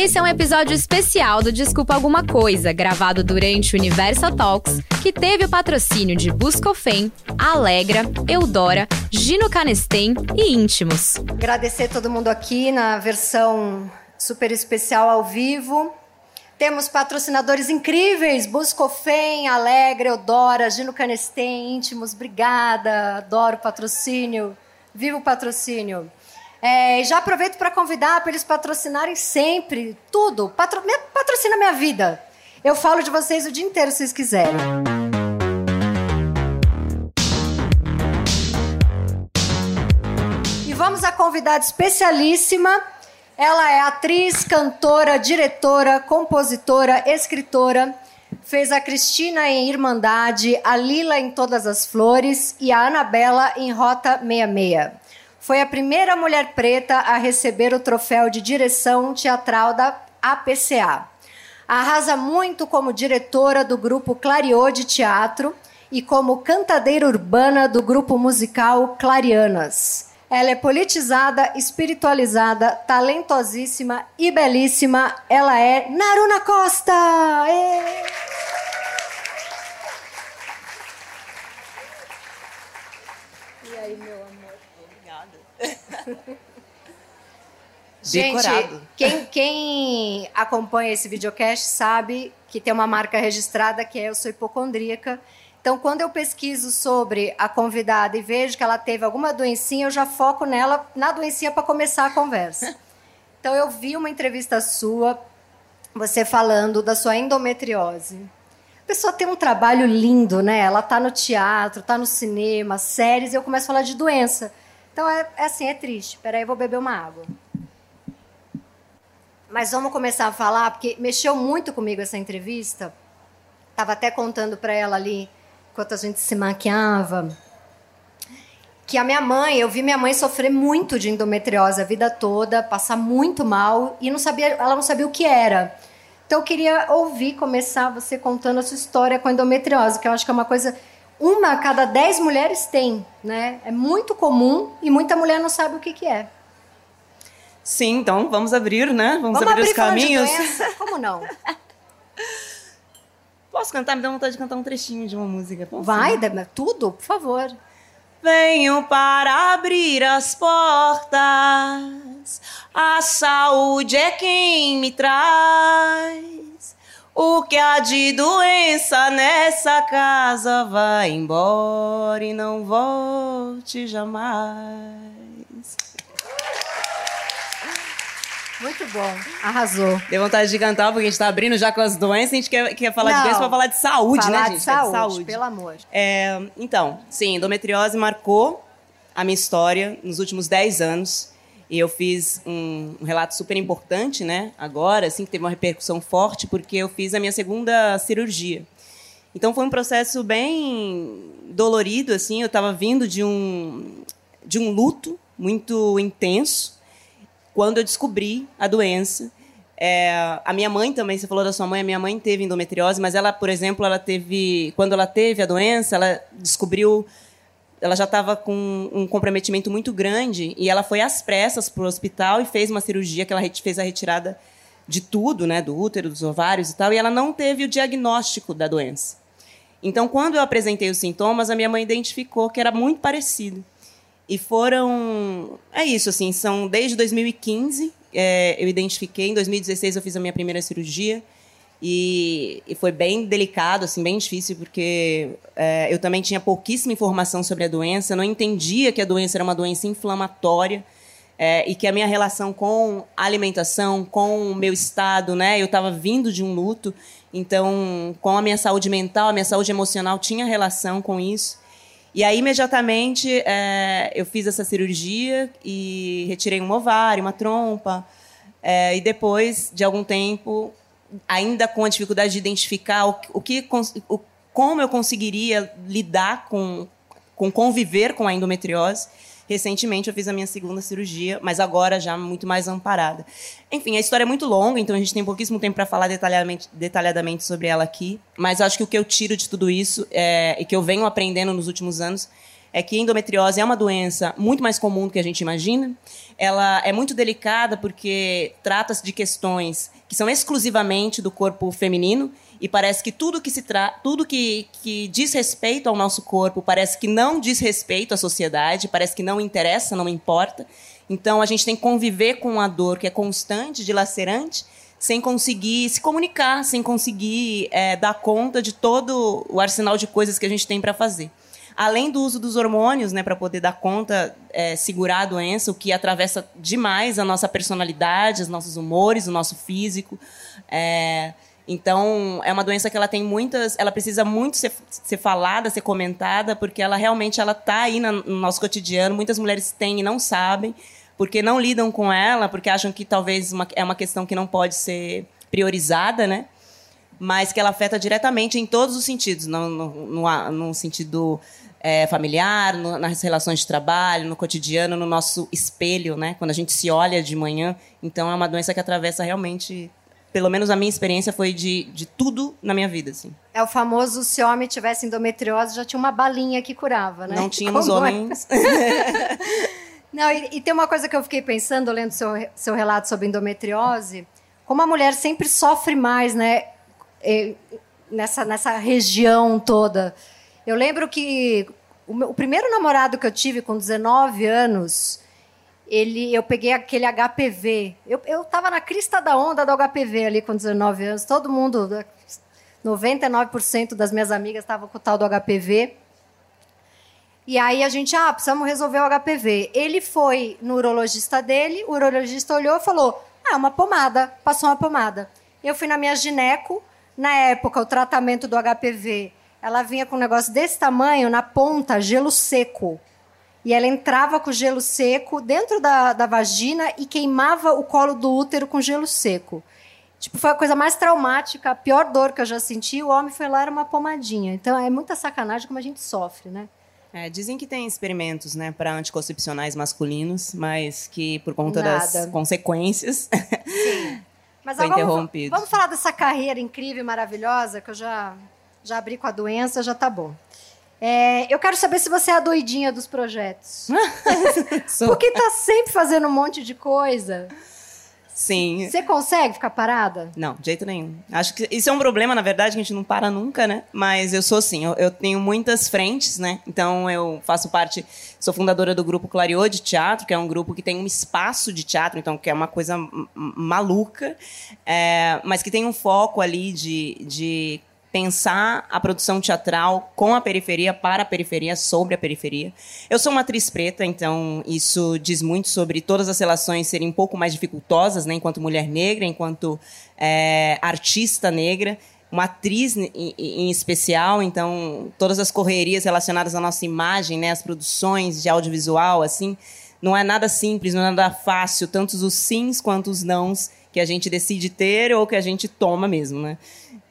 Esse é um episódio especial do Desculpa Alguma Coisa, gravado durante o Universal Talks, que teve o patrocínio de Buscofem, Alegra, Eudora, Gino Canestem e Íntimos. Agradecer todo mundo aqui na versão super especial ao vivo. Temos patrocinadores incríveis: Buscofem, Alegra, Eudora, Gino Canestem, Íntimos. Obrigada, adoro patrocínio. Viva o patrocínio. É, já aproveito para convidar para eles patrocinarem sempre tudo. Patro, me, patrocina minha vida. Eu falo de vocês o dia inteiro se vocês quiserem. E vamos à convidada especialíssima. Ela é atriz, cantora, diretora, compositora, escritora. Fez a Cristina em Irmandade, a Lila em Todas as Flores e a Anabela em Rota 66 foi a primeira mulher preta a receber o troféu de direção teatral da APCA. Arrasa muito como diretora do grupo Clariô de Teatro e como cantadeira urbana do grupo musical Clarianas. Ela é politizada, espiritualizada, talentosíssima e belíssima. Ela é Naruna Costa! E aí, meu Gente, quem, quem acompanha esse videocast sabe que tem uma marca registrada que é Eu Sou Hipocondríaca. Então, quando eu pesquiso sobre a convidada e vejo que ela teve alguma doencinha, eu já foco nela, na doencinha, para começar a conversa. Então, eu vi uma entrevista sua, você falando da sua endometriose. A pessoa tem um trabalho lindo, né? Ela está no teatro, está no cinema, séries, e eu começo a falar de doença. Então é, é assim, é triste. Peraí, eu vou beber uma água. Mas vamos começar a falar, porque mexeu muito comigo essa entrevista. Estava até contando para ela ali, enquanto a gente se maquiava, que a minha mãe, eu vi minha mãe sofrer muito de endometriose a vida toda, passar muito mal e não sabia, ela não sabia o que era. Então eu queria ouvir começar você contando a sua história com a endometriose, que eu acho que é uma coisa uma a cada dez mulheres tem, né? É muito comum e muita mulher não sabe o que, que é. Sim, então vamos abrir, né? Vamos, vamos abrir, abrir os caminhos. Como não? Posso cantar? Me dá vontade de cantar um trechinho de uma música. Posso? Vai, tudo, por favor. Venho para abrir as portas, a saúde é quem me traz. O que há de doença nessa casa vai embora e não volte jamais. Muito bom, arrasou. Deu vontade de cantar, porque a gente está abrindo já com as doenças, a gente quer, quer falar não, de doença para falar de saúde, falar né, gente? De saúde, de saúde, pelo amor. É, então, sim, endometriose marcou a minha história nos últimos 10 anos. E eu fiz um, um, relato super importante, né? Agora, assim, que teve uma repercussão forte, porque eu fiz a minha segunda cirurgia. Então foi um processo bem dolorido, assim. Eu estava vindo de um de um luto muito intenso quando eu descobri a doença. É, a minha mãe também, você falou da sua mãe, a minha mãe teve endometriose, mas ela, por exemplo, ela teve, quando ela teve a doença, ela descobriu ela já estava com um comprometimento muito grande e ela foi às pressas para o hospital e fez uma cirurgia que ela fez a retirada de tudo, né, do útero, dos ovários e tal, e ela não teve o diagnóstico da doença. Então, quando eu apresentei os sintomas, a minha mãe identificou que era muito parecido. E foram. É isso, assim, são desde 2015 é, eu identifiquei, em 2016 eu fiz a minha primeira cirurgia. E, e, foi bem delicado, assim, bem difícil, porque é, eu também tinha pouquíssima informação sobre a doença, não entendia que a doença era uma doença inflamatória é, e que a minha relação com a alimentação, com o meu estado, né, eu estava vindo de um luto, então com a minha saúde mental, a minha saúde emocional tinha relação com isso. E aí, imediatamente, é, eu fiz essa cirurgia e retirei um ovário, uma trompa. É, e depois de algum tempo, ainda com a dificuldade de identificar o, o que, o, como eu conseguiria lidar com, com conviver com a endometriose. Recentemente eu fiz a minha segunda cirurgia, mas agora já muito mais amparada. Enfim, a história é muito longa, então a gente tem pouquíssimo tempo para falar detalhadamente, detalhadamente sobre ela aqui. Mas acho que o que eu tiro de tudo isso é, e que eu venho aprendendo nos últimos anos é que endometriose é uma doença muito mais comum do que a gente imagina. Ela é muito delicada porque trata-se de questões que são exclusivamente do corpo feminino e parece que tudo que se tra tudo que, que diz respeito ao nosso corpo parece que não diz respeito à sociedade, parece que não interessa, não importa. Então a gente tem que conviver com a dor que é constante, dilacerante, sem conseguir se comunicar, sem conseguir é, dar conta de todo o arsenal de coisas que a gente tem para fazer. Além do uso dos hormônios, né, para poder dar conta, é, segurar a doença, o que atravessa demais a nossa personalidade, os nossos humores, o nosso físico. É, então, é uma doença que ela tem muitas, ela precisa muito ser, ser falada, ser comentada, porque ela realmente ela tá aí no nosso cotidiano. Muitas mulheres têm e não sabem, porque não lidam com ela, porque acham que talvez uma, é uma questão que não pode ser priorizada, né? Mas que ela afeta diretamente em todos os sentidos, no, no, no, no sentido é, familiar, no, nas relações de trabalho, no cotidiano, no nosso espelho, né? Quando a gente se olha de manhã. Então, é uma doença que atravessa realmente pelo menos a minha experiência foi de, de tudo na minha vida, assim. É o famoso se homem tivesse endometriose, já tinha uma balinha que curava, né? Não tínhamos Como homens. É? Não, e, e, tem uma coisa que eu fiquei pensando, lendo seu, seu relato sobre endometriose, como a mulher sempre sofre mais, né? E, nessa, nessa região toda. Eu lembro que o, meu, o primeiro namorado que eu tive com 19 anos, ele, eu peguei aquele HPV. Eu, eu tava na crista da onda do HPV ali com 19 anos. Todo mundo, 99% das minhas amigas estavam com o tal do HPV. E aí a gente, ah, precisamos resolver o HPV. Ele foi no urologista dele, o urologista olhou e falou: ah, uma pomada, passou uma pomada. Eu fui na minha gineco, na época o tratamento do HPV, ela vinha com um negócio desse tamanho, na ponta, gelo seco. E ela entrava com gelo seco dentro da, da vagina e queimava o colo do útero com gelo seco. Tipo, foi a coisa mais traumática, a pior dor que eu já senti. O homem foi lá, era uma pomadinha. Então é muita sacanagem como a gente sofre, né? É, dizem que tem experimentos, né, para anticoncepcionais masculinos, mas que por conta Nada. das consequências Sim. Mas foi vamos, interrompido. Vamos falar dessa carreira incrível e maravilhosa que eu já já abri com a doença, já tá bom. É, eu quero saber se você é a doidinha dos projetos. Porque tá sempre fazendo um monte de coisa. Sim. Você consegue ficar parada? Não, de jeito nenhum. Acho que isso é um problema, na verdade, que a gente não para nunca, né? Mas eu sou assim, eu, eu tenho muitas frentes, né? Então eu faço parte, sou fundadora do grupo Clariô de Teatro, que é um grupo que tem um espaço de teatro, então que é uma coisa maluca, é, mas que tem um foco ali de, de pensar a produção teatral com a periferia, para a periferia, sobre a periferia. Eu sou uma atriz preta, então isso diz muito sobre todas as relações serem um pouco mais dificultosas, né, enquanto mulher negra, enquanto é, artista negra, uma atriz em, em, especial, então todas as correrias relacionadas à nossa imagem, né, as produções de audiovisual, assim, não é nada simples, não é nada fácil, tanto os sims quanto os nãos que a gente decide ter ou que a gente toma mesmo, né?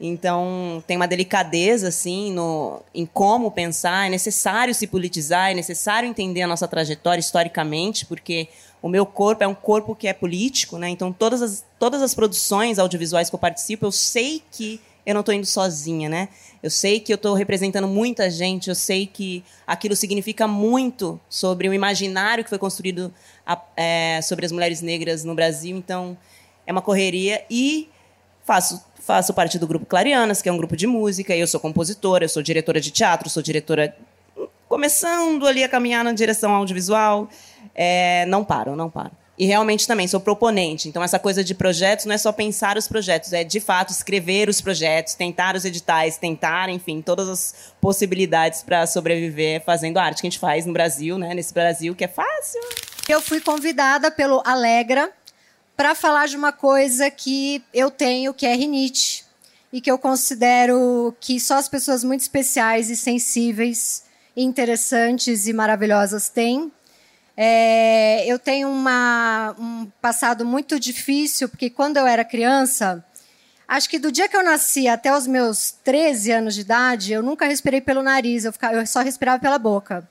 Então, tem uma delicadeza, assim, no, em como pensar. É necessário se politizar, é necessário entender a nossa trajetória historicamente, porque o meu corpo é um corpo que é político, né? Então, todas as, todas as produções audiovisuais que eu participo, eu sei que eu não estou indo sozinha, né? Eu sei que eu estou representando muita gente, eu sei que aquilo significa muito sobre o imaginário que foi construído a, é, sobre as mulheres negras no Brasil. Então, é uma correria e faço faço parte do grupo Clarianas, que é um grupo de música, eu sou compositora, eu sou diretora de teatro, sou diretora começando ali a caminhar na direção audiovisual. É, não paro, não paro. E realmente também sou proponente. Então, essa coisa de projetos não é só pensar os projetos, é de fato escrever os projetos, tentar os editais, tentar, enfim, todas as possibilidades para sobreviver fazendo a arte que a gente faz no Brasil, né? Nesse Brasil que é fácil. Eu fui convidada pelo Alegra, para falar de uma coisa que eu tenho, que é rinite, e que eu considero que só as pessoas muito especiais e sensíveis, interessantes e maravilhosas têm. É, eu tenho uma, um passado muito difícil, porque quando eu era criança, acho que do dia que eu nasci até os meus 13 anos de idade, eu nunca respirei pelo nariz, eu, ficava, eu só respirava pela boca.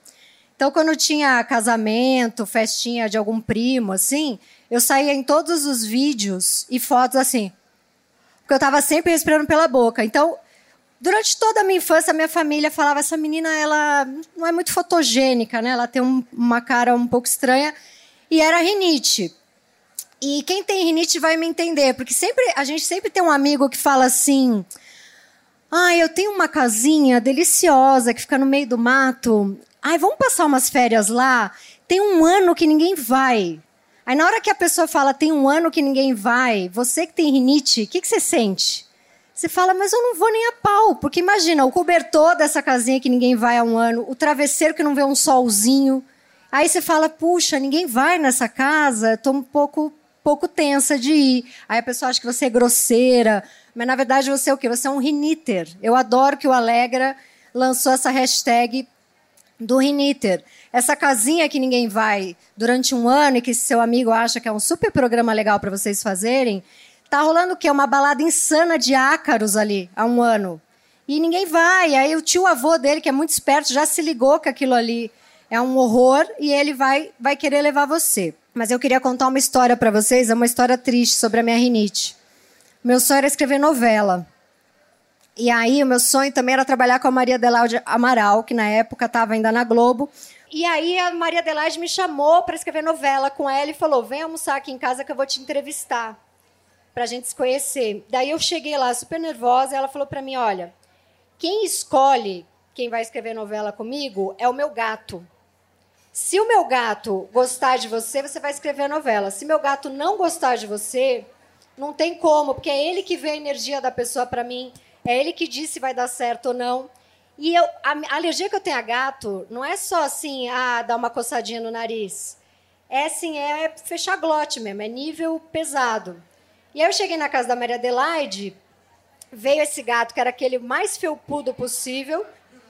Então, quando tinha casamento, festinha de algum primo, assim, eu saía em todos os vídeos e fotos assim. Porque eu estava sempre respirando pela boca. Então, Durante toda a minha infância, a minha família falava essa menina ela não é muito fotogênica, né? Ela tem um, uma cara um pouco estranha e era rinite. E quem tem rinite vai me entender, porque sempre a gente sempre tem um amigo que fala assim: "Ah, eu tenho uma casinha deliciosa que fica no meio do mato. Ai, vamos passar umas férias lá? Tem um ano que ninguém vai." Aí na hora que a pessoa fala tem um ano que ninguém vai, você que tem rinite, o que, que você sente? Você fala, mas eu não vou nem a pau, porque imagina o cobertor dessa casinha que ninguém vai há um ano, o travesseiro que não vê um solzinho. Aí você fala, puxa, ninguém vai nessa casa, estou um pouco pouco tensa de ir. Aí a pessoa acha que você é grosseira, mas na verdade você é o quê? Você é um riniter. Eu adoro que o Alegra lançou essa hashtag do riniter. Essa casinha que ninguém vai durante um ano e que seu amigo acha que é um super programa legal para vocês fazerem, Tá rolando o quê? Uma balada insana de ácaros ali há um ano. E ninguém vai. Aí o tio avô dele, que é muito esperto, já se ligou que aquilo ali é um horror e ele vai, vai querer levar você. Mas eu queria contar uma história para vocês, é uma história triste sobre a minha rinite. Meu sonho era escrever novela. E aí, o meu sonho também era trabalhar com a Maria Adelaide Amaral, que na época estava ainda na Globo. E aí, a Maria Adelaide me chamou para escrever novela com ela e falou: Vem almoçar aqui em casa que eu vou te entrevistar para a gente se conhecer. Daí eu cheguei lá super nervosa e ela falou para mim: olha, quem escolhe quem vai escrever novela comigo é o meu gato. Se o meu gato gostar de você, você vai escrever novela. Se meu gato não gostar de você, não tem como, porque é ele que vê a energia da pessoa para mim, é ele que diz se vai dar certo ou não. E eu, a alergia que eu tenho a gato não é só assim, ah, dar uma coçadinha no nariz. É assim, é fechar glote mesmo, é nível pesado. E aí eu cheguei na casa da Maria Adelaide, veio esse gato, que era aquele mais felpudo possível,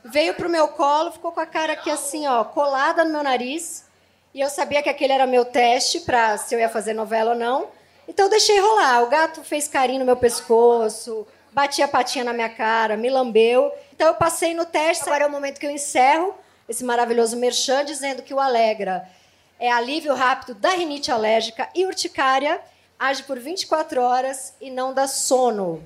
veio pro meu colo, ficou com a cara aqui assim, ó, colada no meu nariz. E eu sabia que aquele era meu teste para se eu ia fazer novela ou não. Então eu deixei rolar. O gato fez carinho no meu pescoço, batia a patinha na minha cara, me lambeu. Então eu passei no teste. Agora é o momento que eu encerro esse maravilhoso merchan dizendo que o Alegra é alívio rápido da rinite alérgica e urticária age por 24 horas e não dá sono.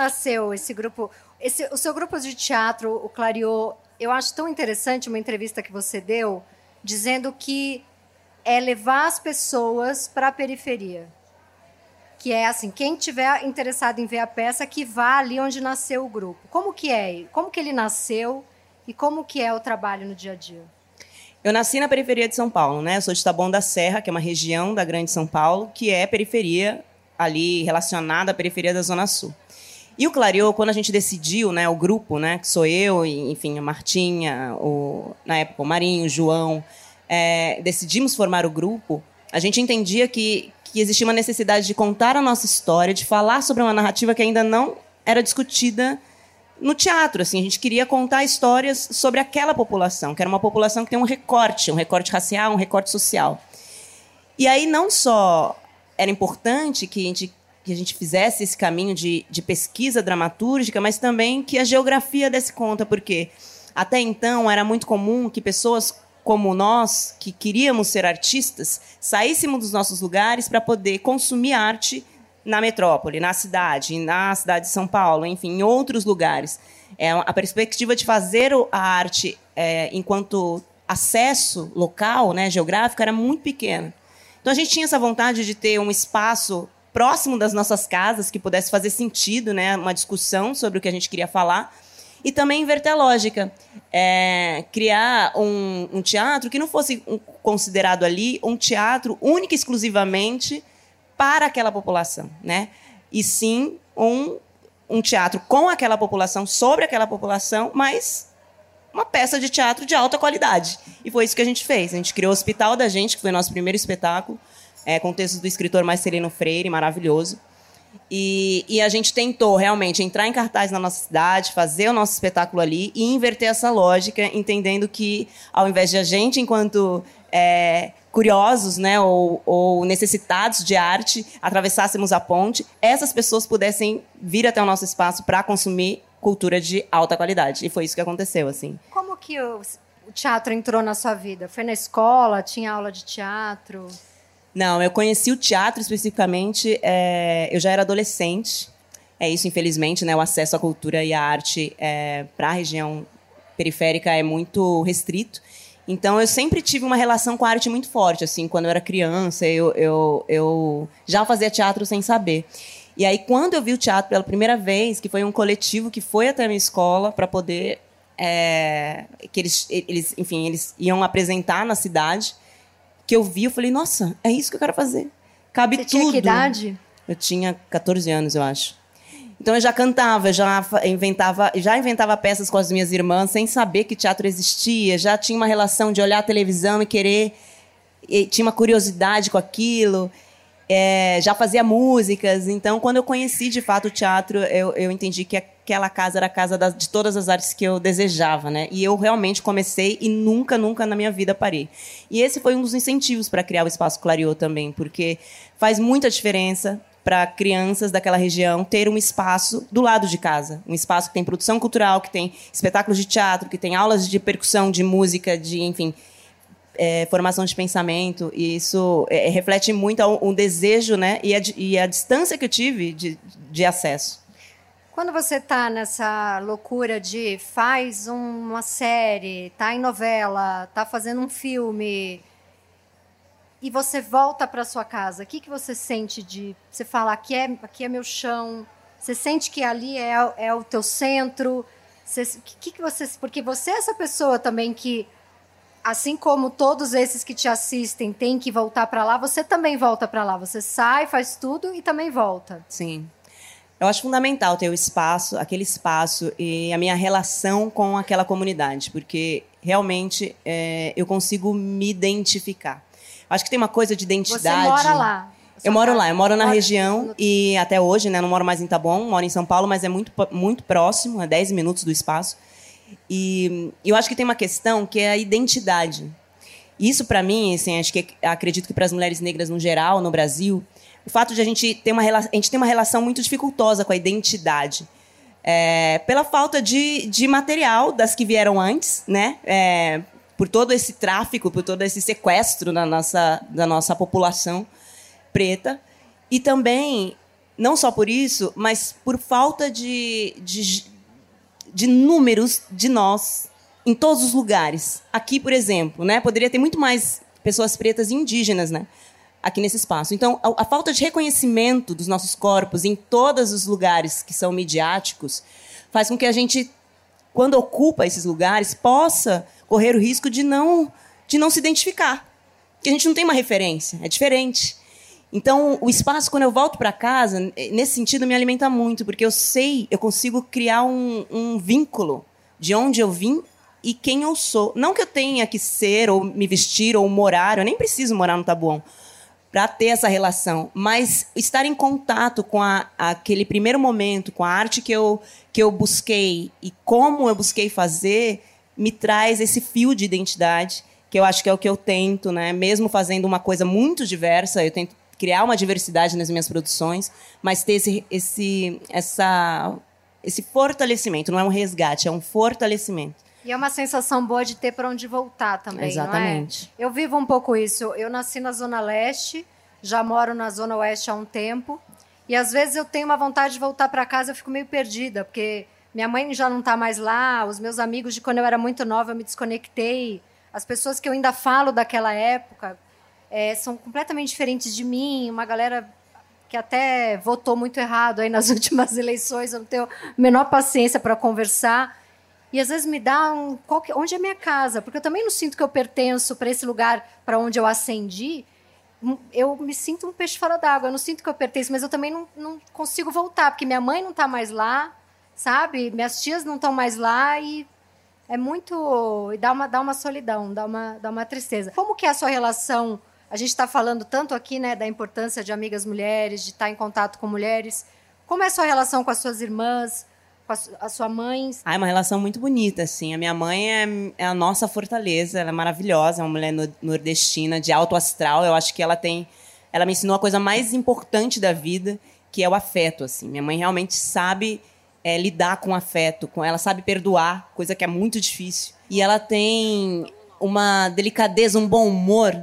Nasceu esse grupo? Esse, o seu grupo de teatro, o Clariô, eu acho tão interessante uma entrevista que você deu, dizendo que é levar as pessoas para a periferia que é assim, quem tiver interessado em ver a peça, que vá ali onde nasceu o grupo. Como que é? Como que ele nasceu e como que é o trabalho no dia a dia? Eu nasci na periferia de São Paulo, né? Eu sou de Taboão da Serra, que é uma região da Grande São Paulo, que é periferia ali relacionada à periferia da Zona Sul. E o Clareou, quando a gente decidiu, né, o grupo, né, que sou eu, enfim, a Martinha, o, na época o Marinho, o João, é, decidimos formar o grupo, a gente entendia que, que existia uma necessidade de contar a nossa história, de falar sobre uma narrativa que ainda não era discutida no teatro. Assim, a gente queria contar histórias sobre aquela população, que era uma população que tem um recorte, um recorte racial, um recorte social. E aí não só era importante que a gente, que a gente fizesse esse caminho de, de pesquisa dramatúrgica, mas também que a geografia desse conta, porque até então era muito comum que pessoas como nós, que queríamos ser artistas, saíssemos dos nossos lugares para poder consumir arte na metrópole, na cidade, na cidade de São Paulo, enfim, em outros lugares. É, a perspectiva de fazer a arte é, enquanto acesso local, né, geográfico, era muito pequena. Então a gente tinha essa vontade de ter um espaço próximo das nossas casas que pudesse fazer sentido, né, uma discussão sobre o que a gente queria falar e também inverter a lógica. É, criar um, um, teatro que não fosse um, considerado ali um teatro único e exclusivamente para aquela população, né? E sim um, um teatro com aquela população, sobre aquela população, mas uma peça de teatro de alta qualidade. E foi isso que a gente fez. A gente criou o Hospital da Gente, que foi nosso primeiro espetáculo, é, com textos do escritor Marcelino Freire, maravilhoso. E, e, a gente tentou realmente entrar em cartaz na nossa cidade, fazer o nosso espetáculo ali e inverter essa lógica, entendendo que ao invés de a gente, enquanto é, curiosos né, ou, ou, necessitados de arte, atravessássemos a ponte, essas pessoas pudessem vir até o nosso espaço para consumir cultura de alta qualidade. E foi isso que aconteceu. assim. Como que o, o teatro entrou na sua vida? Foi na escola? Tinha aula de teatro? Não, eu conheci o teatro especificamente. É, eu já era adolescente. É isso, infelizmente, né? O acesso à cultura e à arte é, para a região periférica é muito restrito. Então, eu sempre tive uma relação com a arte muito forte. Assim, quando eu era criança, eu, eu, eu já fazia teatro sem saber. E aí, quando eu vi o teatro pela primeira vez, que foi um coletivo que foi até a minha escola para poder é, que eles, eles, enfim, eles iam apresentar na cidade, que eu vi, eu falei, nossa, é isso que eu quero fazer. Cabe Você tudo. Tinha que idade? Eu tinha 14 anos, eu acho. Então eu já cantava, já inventava, já inventava peças com as minhas irmãs sem saber que teatro existia, já tinha uma relação de olhar a televisão e querer, e tinha uma curiosidade com aquilo é, já fazia músicas. Então, quando eu conheci de fato o teatro, eu, eu entendi que aquela casa era a casa das, de todas as artes que eu desejava, né? E eu realmente comecei e nunca, nunca na minha vida parei. E esse foi um dos incentivos para criar o Espaço Clariô também, porque faz muita diferença para crianças daquela região ter um espaço do lado de casa, um espaço que tem produção cultural, que tem espetáculos de teatro, que tem aulas de percussão, de música, de enfim, é, formação de pensamento, e isso é, reflete muito um desejo né, e, a, e a distância que eu tive de, de acesso. Quando você está nessa loucura de faz uma série, está em novela, está fazendo um filme, e você volta para sua casa, o que, que você sente de você fala aqui é aqui é meu chão? Você sente que ali é, é o teu centro? Você, que, que você porque você é essa pessoa também que assim como todos esses que te assistem têm que voltar para lá, você também volta para lá. Você sai, faz tudo e também volta. Sim. Eu acho fundamental ter o espaço, aquele espaço e a minha relação com aquela comunidade, porque realmente é, eu consigo me identificar. Acho que tem uma coisa de identidade. Você mora lá. Eu moro lá, eu moro na região no... e até hoje, né, não moro mais em Taboão, moro em São Paulo, mas é muito, muito próximo, a 10 minutos do espaço. E eu acho que tem uma questão que é a identidade. Isso, para mim, assim, acho que acredito que para as mulheres negras no geral, no Brasil, o fato de a gente ter uma, a gente ter uma relação muito dificultosa com a identidade. É, pela falta de, de material das que vieram antes, né? É, por todo esse tráfico, por todo esse sequestro da nossa, da nossa população preta. E também, não só por isso, mas por falta de, de de números de nós em todos os lugares. Aqui, por exemplo, né, poderia ter muito mais pessoas pretas e indígenas, né, aqui nesse espaço. Então, a, a, falta de reconhecimento dos nossos corpos em todos os lugares que são midiáticos faz com que a gente, quando ocupa esses lugares, possa correr o risco de não de não se identificar, que a gente não tem uma referência, é diferente. Então, o espaço, quando eu volto para casa, nesse sentido, me alimenta muito, porque eu sei, eu consigo criar um, um, vínculo de onde eu vim e quem eu sou. Não que eu tenha que ser, ou me vestir, ou morar, eu nem preciso morar no Tabuão para ter essa relação, mas estar em contato com a, aquele primeiro momento, com a arte que eu, que eu busquei e como eu busquei fazer, me traz esse fio de identidade que eu acho que é o que eu tento, né? Mesmo fazendo uma coisa muito diversa, eu tento criar uma diversidade nas minhas produções, mas ter esse, esse, essa, esse fortalecimento. Não é um resgate, é um fortalecimento. E é uma sensação boa de ter para onde voltar também, Exatamente. É? Eu vivo um pouco isso. Eu nasci na Zona Leste, já moro na Zona Oeste há um tempo. E às vezes eu tenho uma vontade de voltar para casa, eu fico meio perdida, porque minha mãe já não está mais lá, os meus amigos de quando eu era muito nova, eu me desconectei. As pessoas que eu ainda falo daquela época, é, são completamente diferentes de mim, uma galera que até votou muito errado aí nas últimas eleições, eu não tenho a menor paciência para conversar. E às vezes me dá um. Que, onde é minha casa? Porque eu também não sinto que eu pertenço para esse lugar para onde eu ascendi. Eu me sinto um peixe fora d'água. Eu não sinto que eu pertenço, mas eu também não, não consigo voltar, porque minha mãe não está mais lá, sabe? Minhas tias não estão mais lá e é muito. dá uma, dá uma solidão, dá uma, dá uma tristeza. Como que é a sua relação a gente está falando tanto aqui né, da importância de amigas mulheres, de estar em contato com mulheres. Como é a sua relação com as suas irmãs, com a, sua mãe? Ah, é uma relação muito bonita, assim. A minha mãe é, é a nossa fortaleza, ela é maravilhosa, é uma mulher nordestina, de alto astral. Eu acho que ela tem. Ela me ensinou a coisa mais importante da vida, que é o afeto, assim. Minha mãe realmente sabe é, lidar com afeto, com ela sabe perdoar, coisa que é muito difícil. E ela tem uma delicadeza, um bom humor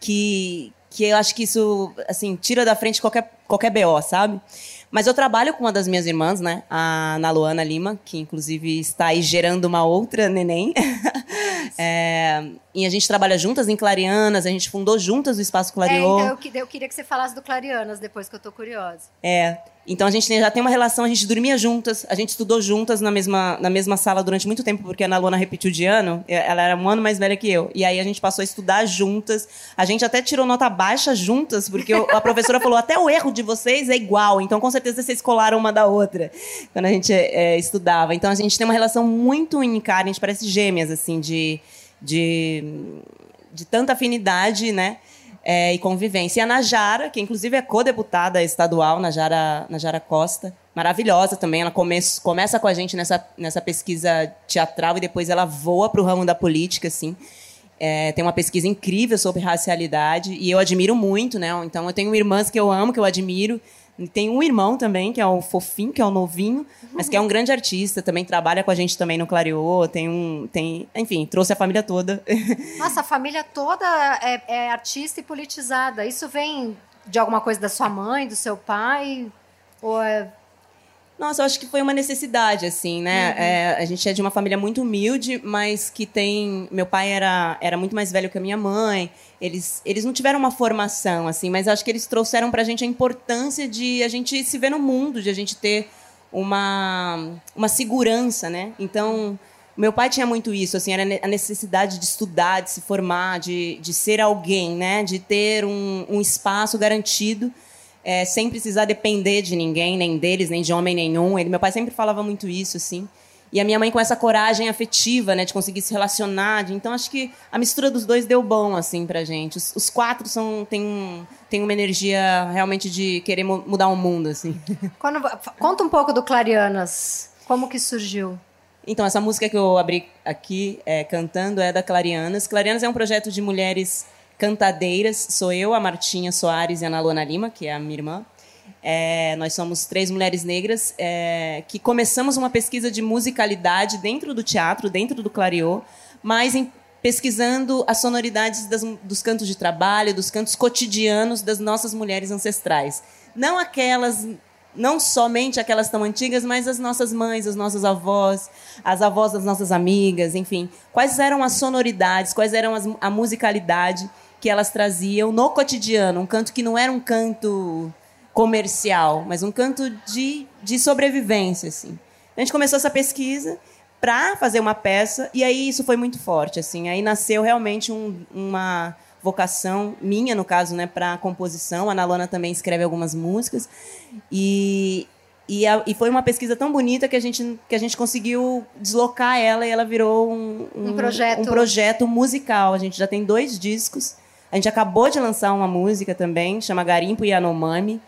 que, que eu acho que isso assim tira da frente qualquer qualquer BO, sabe? Mas eu trabalho com uma das minhas irmãs, né? A Ana Luana Lima, que inclusive está aí gerando uma outra neném. é, e a gente trabalha juntas em Clarianas, a gente fundou juntas o Espaço Clariô. É, então eu, eu, queria que você falasse do Clarianas depois, que eu tô curiosa. É. Então a gente já tem uma relação, a gente dormia juntas, a gente estudou juntas na mesma, na mesma sala durante muito tempo, porque a Ana Luana repetiu de ano, ela era um ano mais velha que eu. E aí a gente passou a estudar juntas. A gente até tirou nota baixa juntas, porque a professora falou: até o erro de vocês é igual, então com certeza vocês colaram uma da outra, quando a gente é, estudava. Então a gente tem uma relação muito única, a gente parece gêmeas, assim, de, de, de tanta afinidade, né? É, e convivência. E a Najara, que inclusive é co-deputada estadual, Najara, Najara Costa, maravilhosa também. Ela come, começa com a gente nessa, nessa pesquisa teatral e depois ela voa para o ramo da política, assim. É, tem uma pesquisa incrível sobre racialidade e eu admiro muito, né? Então eu tenho irmãs que eu amo, que eu admiro tem um irmão também, que é o fofinho, que é o novinho, mas que é um grande artista, também trabalha com a gente também no Clareô, tem um. Tem, enfim, trouxe a família toda. Nossa, a família toda é, é artista e politizada. Isso vem de alguma coisa da sua mãe, do seu pai? Ou é nossa, eu acho que foi uma necessidade, assim, né? Uhum. É, a gente é de uma família muito humilde, mas que tem. Meu pai era, era muito mais velho que a minha mãe. Eles, eles não tiveram uma formação, assim, mas acho que eles trouxeram pra gente a importância de a gente se ver no mundo, de a gente ter uma, uma segurança, né? Então, meu pai tinha muito isso, assim, era a necessidade de estudar, de se formar, de, de ser alguém, né? De ter um, um espaço garantido é, sem precisar depender de ninguém, nem deles, nem de homem nenhum. Ele, meu pai sempre falava muito isso, assim. E a minha mãe com essa coragem afetiva, né, de conseguir se relacionar. De, então acho que a mistura dos dois deu bom assim pra gente. Os, os quatro são têm um, tem uma energia realmente de querer mudar o mundo assim. Quando, conta um pouco do Clarianas. Como que surgiu? Então, essa música que eu abri aqui é, cantando é da Clarianas. Clarianas é um projeto de mulheres cantadeiras. Sou eu, a Martinha Soares e a Ana Luana Lima, que é a minha irmã. É, nós somos três mulheres negras é, que começamos uma pesquisa de musicalidade dentro do teatro, dentro do Clariô, mas em, pesquisando as sonoridades das, dos cantos de trabalho, dos cantos cotidianos das nossas mulheres ancestrais. Não aquelas não somente aquelas tão antigas, mas as nossas mães, as nossas avós, as avós das nossas amigas, enfim. Quais eram as sonoridades, quais eram as, a musicalidade que elas traziam no cotidiano, um canto que não era um canto comercial, mas um canto de, de sobrevivência, assim. A gente começou essa pesquisa para fazer uma peça e aí isso foi muito forte, assim. Aí nasceu realmente um, uma vocação minha, no caso, né, para composição. A Ana Lona também escreve algumas músicas e e, a, e, foi uma pesquisa tão bonita que a gente, que a gente conseguiu deslocar ela e ela virou um, um, um projeto. um projeto musical. A gente já tem dois discos. A gente acabou de lançar uma música também, chama Garimpo Yanomami.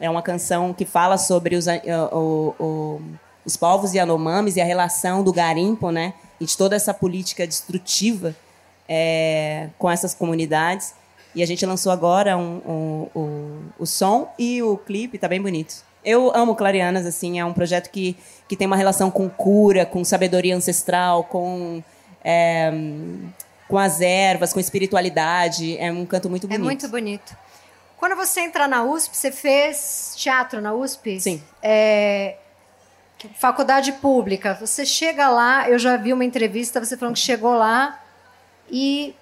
É uma canção que fala sobre os, o, o, os povos Yanomamis e a relação do garimpo, né? E de toda essa política destrutiva é, com essas comunidades. E a gente lançou agora um, um, um, o som e o clipe, está bem bonito. Eu amo Clarianas, assim, é um projeto que, que tem uma relação com cura, com sabedoria ancestral, com é, com as ervas, com espiritualidade. É um canto muito é bonito. É muito bonito. Quando você entra na USP, você fez teatro na USP? Sim. É, faculdade pública. Você chega lá, eu já vi uma entrevista, você falando que chegou lá e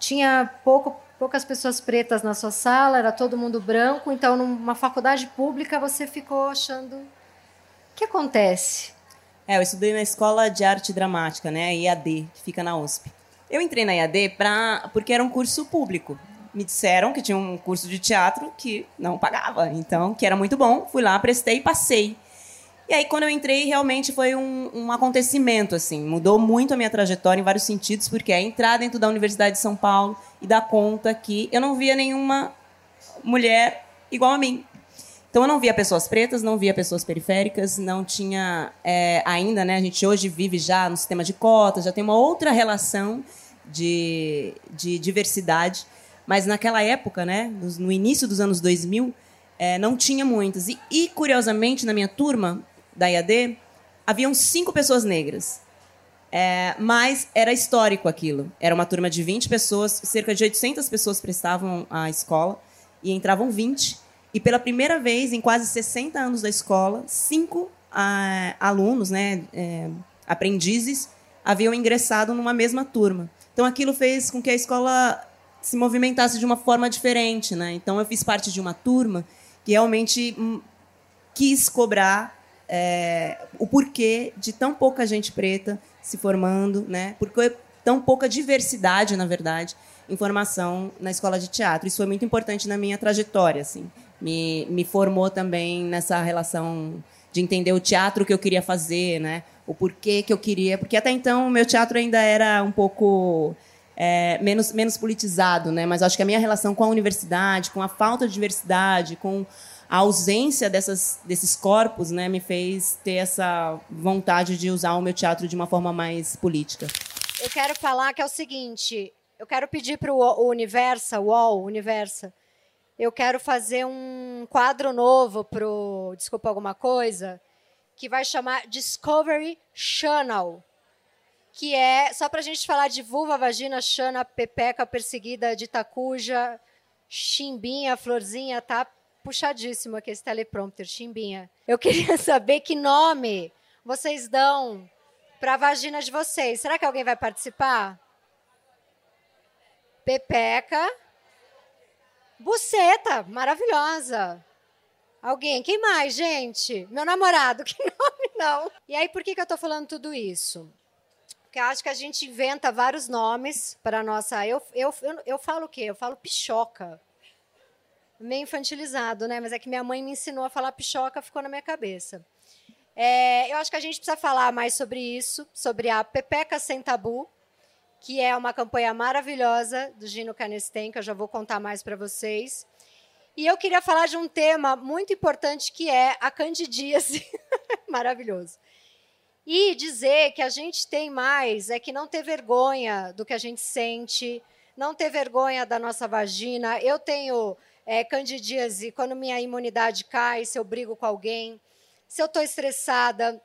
tinha pouco, poucas pessoas pretas na sua sala, era todo mundo branco. Então, numa faculdade pública, você ficou achando. O que acontece? É, eu estudei na Escola de Arte Dramática, né, IAD, que fica na USP. Eu entrei na IAD pra, porque era um curso público. Me disseram que tinha um curso de teatro que não pagava, então, que era muito bom. Fui lá, prestei e passei. E aí, quando eu entrei, realmente foi um, um acontecimento, assim. Mudou muito a minha trajetória em vários sentidos, porque é entrar dentro da Universidade de São Paulo e dar conta que eu não via nenhuma mulher igual a mim. Então eu não via pessoas pretas, não via pessoas periféricas, não tinha é, ainda, né? A gente hoje vive já no sistema de cotas, já tem uma outra relação de, de diversidade. Mas naquela época, né, no início dos anos 2000, é, não tinha muitas. E, e, curiosamente, na minha turma, da IAD, haviam cinco pessoas negras. É, mas era histórico aquilo. Era uma turma de 20 pessoas, cerca de 800 pessoas prestavam a escola e entravam 20. E pela primeira vez em quase 60 anos da escola, cinco ah, alunos, né, é, aprendizes, haviam ingressado numa mesma turma. Então aquilo fez com que a escola se movimentasse de uma forma diferente, né? Então eu fiz parte de uma turma que realmente hum, quis cobrar é, o porquê de tão pouca gente preta se formando, né? Porque tão pouca diversidade, na verdade, em formação na escola de teatro. Isso foi muito importante na minha trajetória, assim. Me, me formou também nessa relação de entender o teatro que eu queria fazer, né? O porquê que eu queria, porque até então o meu teatro ainda era um pouco é, menos, menos politizado, né? Mas acho que a minha relação com a universidade, com a falta de diversidade, com a ausência dessas, desses corpos né, me fez ter essa vontade de usar o meu teatro de uma forma mais política. Eu quero falar que é o seguinte, eu quero pedir para o Universa, o UOL, Universa, eu quero fazer um quadro novo para o Desculpa Alguma Coisa, que vai chamar Discovery Channel, que é só para a gente falar de vulva, vagina, chana, pepeca, perseguida, de tacuja, chimbinha, florzinha, tá? puxadíssimo aqui esse teleprompter, Chimbinha. Eu queria saber que nome vocês dão para a vagina de vocês. Será que alguém vai participar? Pepeca. Buceta, maravilhosa. Alguém? Quem mais, gente? Meu namorado, que nome não? E aí, por que, que eu estou falando tudo isso? Porque eu acho que a gente inventa vários nomes para nossa. Eu, eu, eu, eu falo o quê? Eu falo pichoca meio infantilizado, né? Mas é que minha mãe me ensinou a falar pichoca, ficou na minha cabeça. É, eu acho que a gente precisa falar mais sobre isso, sobre a Pepeca Sem Tabu, que é uma campanha maravilhosa do Gino Canesten, que eu já vou contar mais para vocês. E eu queria falar de um tema muito importante que é a candidíase. Maravilhoso. E dizer que a gente tem mais é que não ter vergonha do que a gente sente, não ter vergonha da nossa vagina. Eu tenho é, candidíase, quando minha imunidade cai, se eu brigo com alguém, se eu estou estressada,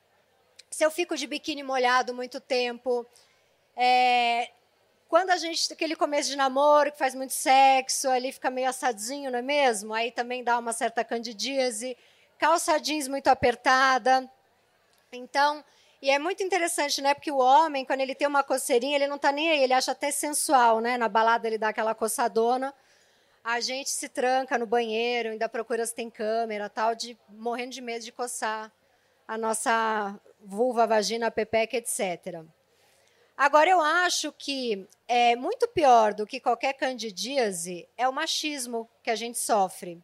se eu fico de biquíni molhado muito tempo. É, quando a gente, aquele começo de namoro, que faz muito sexo, ali fica meio assadinho, não é mesmo? Aí também dá uma certa candidíase. Calça jeans muito apertada. Então, e é muito interessante, né? Porque o homem, quando ele tem uma coceirinha, ele não está nem aí, ele acha até sensual, né? Na balada ele dá aquela coçadona a gente se tranca no banheiro, ainda procura se tem câmera, tal, de morrendo de medo de coçar a nossa vulva, vagina, pepeca, etc. Agora, eu acho que é muito pior do que qualquer candidíase é o machismo que a gente sofre.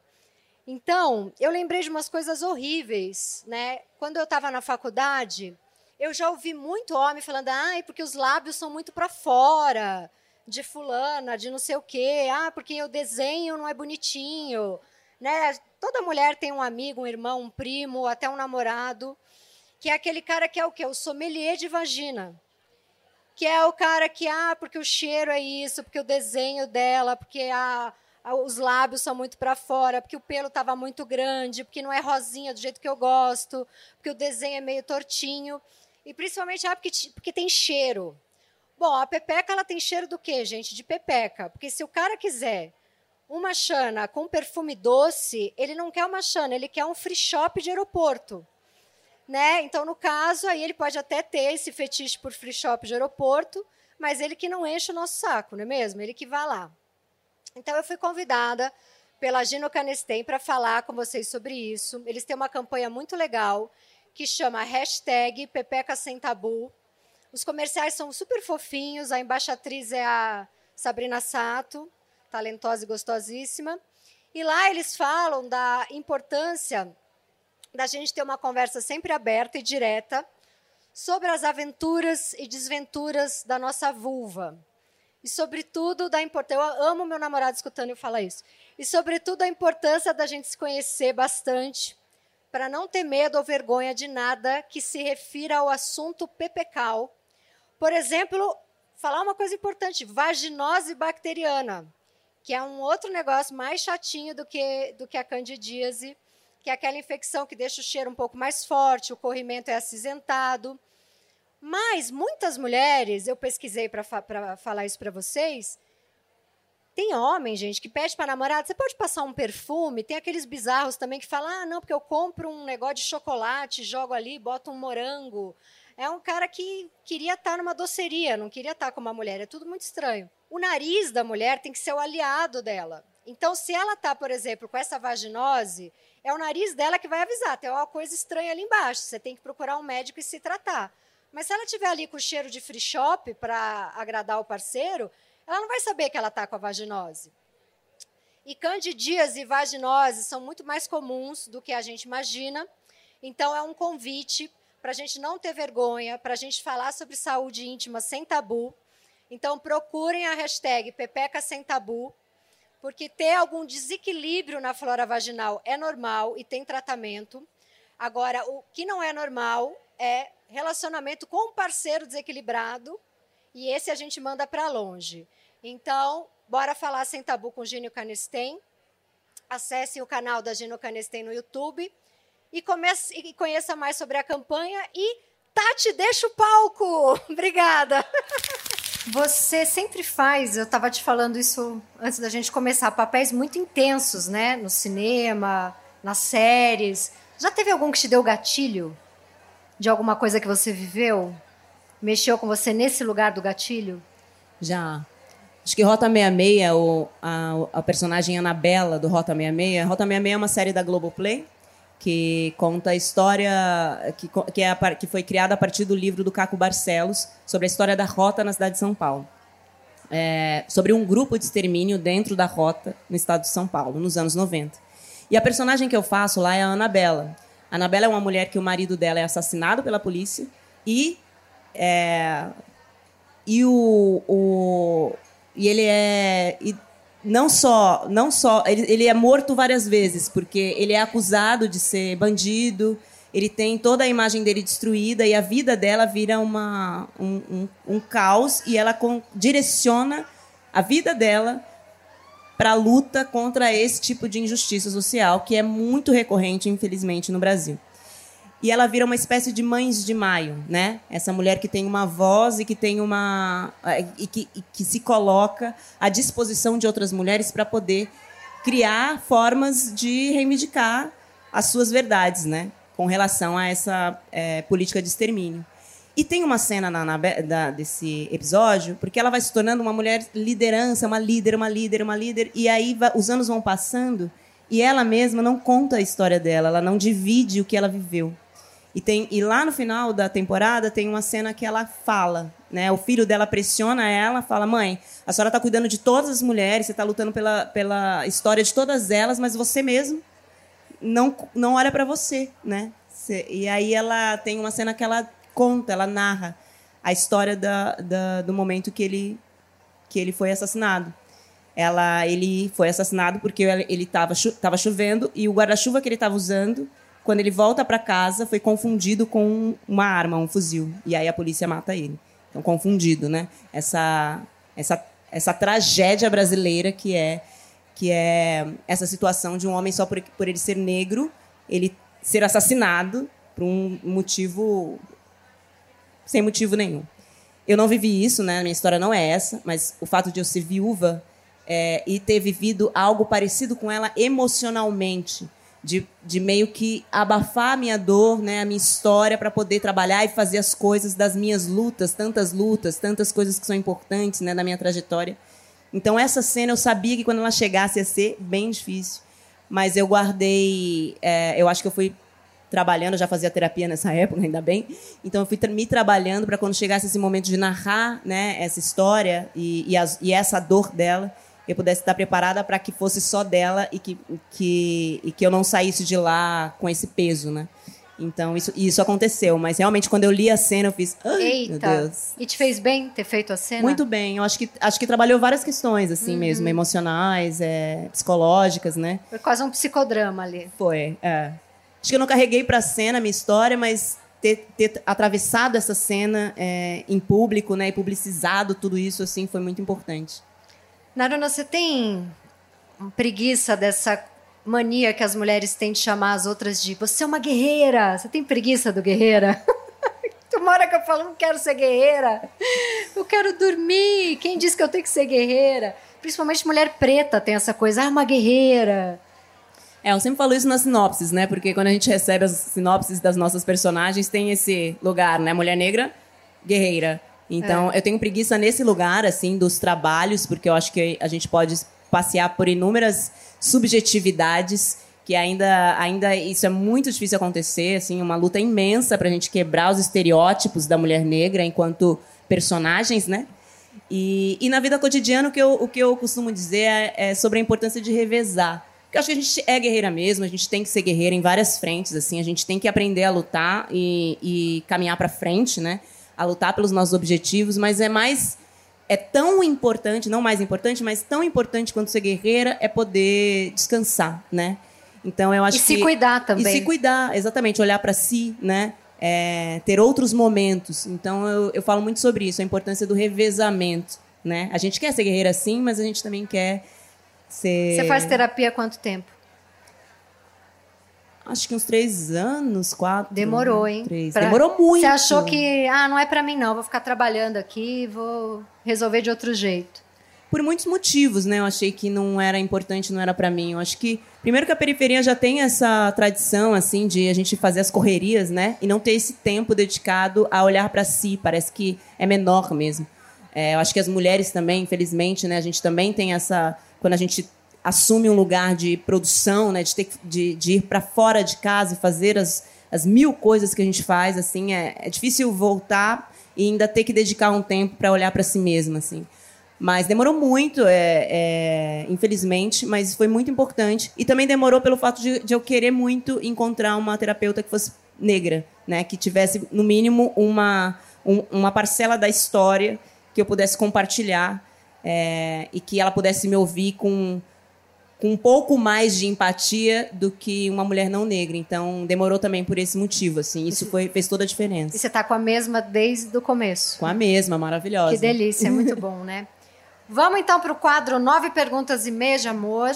Então, eu lembrei de umas coisas horríveis, né? Quando eu estava na faculdade, eu já ouvi muito homem falando, ai, porque os lábios são muito para fora, de fulana, de não sei o quê. Ah, porque o desenho não é bonitinho. Né? Toda mulher tem um amigo, um irmão, um primo, até um namorado, que é aquele cara que é o quê? O sommelier de vagina. Que é o cara que, ah, porque o cheiro é isso, porque o desenho dela, porque a, a os lábios são muito para fora, porque o pelo estava muito grande, porque não é rosinha do jeito que eu gosto, porque o desenho é meio tortinho. E principalmente ah, porque, porque tem cheiro. Bom, a pepeca ela tem cheiro do quê, gente? De pepeca. Porque se o cara quiser uma chana com perfume doce, ele não quer uma chana, ele quer um free shop de aeroporto. Né? Então, no caso, aí ele pode até ter esse fetiche por free shop de aeroporto, mas ele que não enche o nosso saco, não é mesmo? Ele que vai lá. Então, eu fui convidada pela Gino Canestem para falar com vocês sobre isso. Eles têm uma campanha muito legal que chama hashtag Pepeca Sem Tabu. Os comerciais são super fofinhos. A embaixatriz é a Sabrina Sato, talentosa e gostosíssima. E lá eles falam da importância da gente ter uma conversa sempre aberta e direta sobre as aventuras e desventuras da nossa vulva. E, sobretudo, da importância. Eu amo meu namorado escutando eu falar isso. E, sobretudo, a importância da gente se conhecer bastante para não ter medo ou vergonha de nada que se refira ao assunto pepecal por exemplo, falar uma coisa importante: vaginose bacteriana, que é um outro negócio mais chatinho do que, do que a candidíase que é aquela infecção que deixa o cheiro um pouco mais forte, o corrimento é acinzentado. Mas muitas mulheres, eu pesquisei para fa falar isso para vocês, tem homem, gente, que pede para namorada, você pode passar um perfume? Tem aqueles bizarros também que falam, ah, não, porque eu compro um negócio de chocolate, jogo ali, boto um morango. É um cara que queria estar numa doceria, não queria estar com uma mulher. É tudo muito estranho. O nariz da mulher tem que ser o aliado dela. Então, se ela está, por exemplo, com essa vaginose, é o nariz dela que vai avisar. Tem uma coisa estranha ali embaixo. Você tem que procurar um médico e se tratar. Mas se ela tiver ali com cheiro de free shop para agradar o parceiro, ela não vai saber que ela está com a vaginose. E candidíase e vaginose são muito mais comuns do que a gente imagina. Então, é um convite para a gente não ter vergonha, para a gente falar sobre saúde íntima sem tabu. Então, procurem a hashtag Pepeca Sem Tabu, porque ter algum desequilíbrio na flora vaginal é normal e tem tratamento. Agora, o que não é normal é relacionamento com um parceiro desequilibrado e esse a gente manda para longe. Então, bora falar sem tabu com Gênio Canestem. Acesse o canal da Gênio Canestem no YouTube e, comece, e conheça mais sobre a campanha. E, Tati, deixa o palco! Obrigada! Você sempre faz, eu estava te falando isso antes da gente começar, papéis muito intensos, né? No cinema, nas séries. Já teve algum que te deu gatilho? De alguma coisa que você viveu? mexeu com você nesse lugar do gatilho? Já. Acho que Rota 66, o, a, a personagem Anabela do Rota 66. Rota 66 é uma série da Globoplay que conta a história que, que, é a, que foi criada a partir do livro do Caco Barcelos sobre a história da rota na cidade de São Paulo. É, sobre um grupo de extermínio dentro da rota no estado de São Paulo, nos anos 90. E a personagem que eu faço lá é a Anabela. A Anabela é uma mulher que o marido dela é assassinado pela polícia e é, e o, o e ele é e não só não só ele, ele é morto várias vezes porque ele é acusado de ser bandido ele tem toda a imagem dele destruída e a vida dela vira uma, um, um, um caos e ela com, direciona a vida dela para a luta contra esse tipo de injustiça social que é muito recorrente, infelizmente, no Brasil e ela vira uma espécie de mães de maio, né? Essa mulher que tem uma voz e que tem uma eh, e que, e que se coloca à disposição de outras mulheres para poder criar formas de reivindicar as suas verdades, né? Com relação a essa é, política de extermínio. E tem uma cena na, na, da, desse episódio, porque ela vai se tornando uma mulher liderança, uma líder, uma líder, uma líder, e aí os anos vão passando e ela mesma não conta a história dela, ela não divide o que ela viveu. E, tem, e lá no final da temporada tem uma cena que ela fala, né? O filho dela pressiona ela, fala: "Mãe, a senhora está cuidando de todas as mulheres, você está lutando pela, pela história de todas elas, mas você mesmo não não olha para você, né?" E aí ela tem uma cena que ela conta, ela narra a história da, da, do momento que ele que ele foi assassinado. Ela, ele foi assassinado porque ele estava chovendo e o guarda-chuva que ele estava usando quando ele volta para casa, foi confundido com uma arma, um fuzil. E aí a polícia mata ele. Então, confundido, né? Essa, essa, essa tragédia brasileira que é que é essa situação de um homem só por, por ele ser negro, ele ser assassinado por um motivo sem motivo nenhum. Eu não vivi isso, né? Minha história não é essa, mas o fato de eu ser viúva é, e ter vivido algo parecido com ela emocionalmente de, de meio que abafar a minha dor, né, a minha história, para poder trabalhar e fazer as coisas das minhas lutas, tantas lutas, tantas coisas que são importantes né, na minha trajetória. Então, essa cena eu sabia que quando ela chegasse ia ser bem difícil. Mas eu guardei. É, eu acho que eu fui trabalhando, já fazia terapia nessa época, ainda bem. Então, eu fui me trabalhando para quando chegasse esse momento de narrar né, essa história e, e, as, e essa dor dela, eu pudesse estar preparada para que fosse só dela e que, que, e que eu não saísse de lá com esse peso, né? Então, isso, isso aconteceu. Mas realmente, quando eu li a cena, eu fiz. Eita! Meu Deus. E te fez bem ter feito a cena? Muito bem. Eu acho que, acho que trabalhou várias questões, assim uhum. mesmo, emocionais, é, psicológicas, né? Foi quase um psicodrama ali. Foi, é. Acho que eu não carreguei para a cena a minha história, mas ter, ter atravessado essa cena é, em público, né, e publicizado tudo isso, assim, foi muito importante. Naruna, você tem preguiça dessa mania que as mulheres têm de chamar as outras de você é uma guerreira. Você tem preguiça do guerreira? Tem uma hora que eu falo, não quero ser guerreira. Eu quero dormir. Quem disse que eu tenho que ser guerreira? Principalmente mulher preta tem essa coisa, ah, uma guerreira. É, eu sempre falo isso nas sinopses, né? Porque quando a gente recebe as sinopses das nossas personagens, tem esse lugar, né? Mulher negra, guerreira. Então, é. eu tenho preguiça nesse lugar, assim, dos trabalhos, porque eu acho que a gente pode passear por inúmeras subjetividades que ainda, ainda isso é muito difícil acontecer, assim, uma luta imensa para a gente quebrar os estereótipos da mulher negra enquanto personagens, né? E, e na vida cotidiana o que eu, o que eu costumo dizer é, é sobre a importância de revezar. Porque eu acho que a gente é guerreira mesmo, a gente tem que ser guerreira em várias frentes, assim, a gente tem que aprender a lutar e, e caminhar para frente, né? A lutar pelos nossos objetivos, mas é mais é tão importante, não mais importante, mas tão importante quanto ser guerreira é poder descansar, né? Então eu acho e que se cuidar também. E se cuidar, exatamente, olhar para si, né? É, ter outros momentos. Então eu, eu falo muito sobre isso, a importância do revezamento, né? A gente quer ser guerreira sim, mas a gente também quer ser. Você faz terapia há quanto tempo? Acho que uns três anos, quatro. Demorou, hein? Três. Pra... Demorou muito. Você achou que, ah, não é para mim não, vou ficar trabalhando aqui, vou resolver de outro jeito. Por muitos motivos, né? Eu achei que não era importante, não era para mim. Eu acho que primeiro que a periferia já tem essa tradição assim de a gente fazer as correrias, né? E não ter esse tempo dedicado a olhar para si. Parece que é menor mesmo. É, eu acho que as mulheres também, infelizmente, né? A gente também tem essa quando a gente assume um lugar de produção, né, de, ter, de, de ir para fora de casa e fazer as, as mil coisas que a gente faz, assim, é, é difícil voltar e ainda ter que dedicar um tempo para olhar para si mesma, assim. Mas demorou muito, é, é, infelizmente, mas foi muito importante. E também demorou pelo fato de, de, eu querer muito encontrar uma terapeuta que fosse negra, né? Que tivesse, no mínimo, uma, um, uma parcela da história que eu pudesse compartilhar é, e que ela pudesse me ouvir com com um pouco mais de empatia do que uma mulher não negra. Então, demorou também por esse motivo, assim. Isso foi, fez toda a diferença. E você está com a mesma desde o começo? Com a mesma, maravilhosa. Que delícia, é muito bom, né? Vamos então para o quadro Nove Perguntas e Meia de Amor.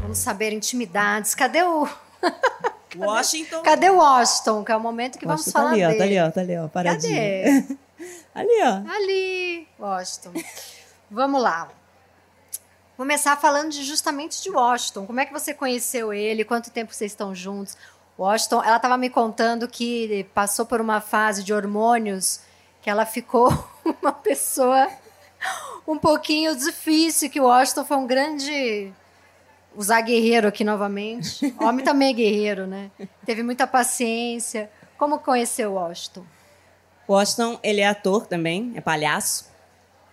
Vamos saber intimidades. Cadê o... Washington. Cadê o Washington? Que é o momento que Washington vamos falar tá ali, ó, dele. Tá ali, ó, tá ali, ó. Cadê? Ali, ó. Ali, Washington. Vamos lá. Começar falando de, justamente de Washington. Como é que você conheceu ele? Quanto tempo vocês estão juntos? Washington, ela estava me contando que passou por uma fase de hormônios que ela ficou uma pessoa um pouquinho difícil, que o Washington foi um grande usar guerreiro aqui novamente. O homem também é guerreiro, né? Teve muita paciência. Como conheceu o Washington? Washington, ele é ator também, é palhaço.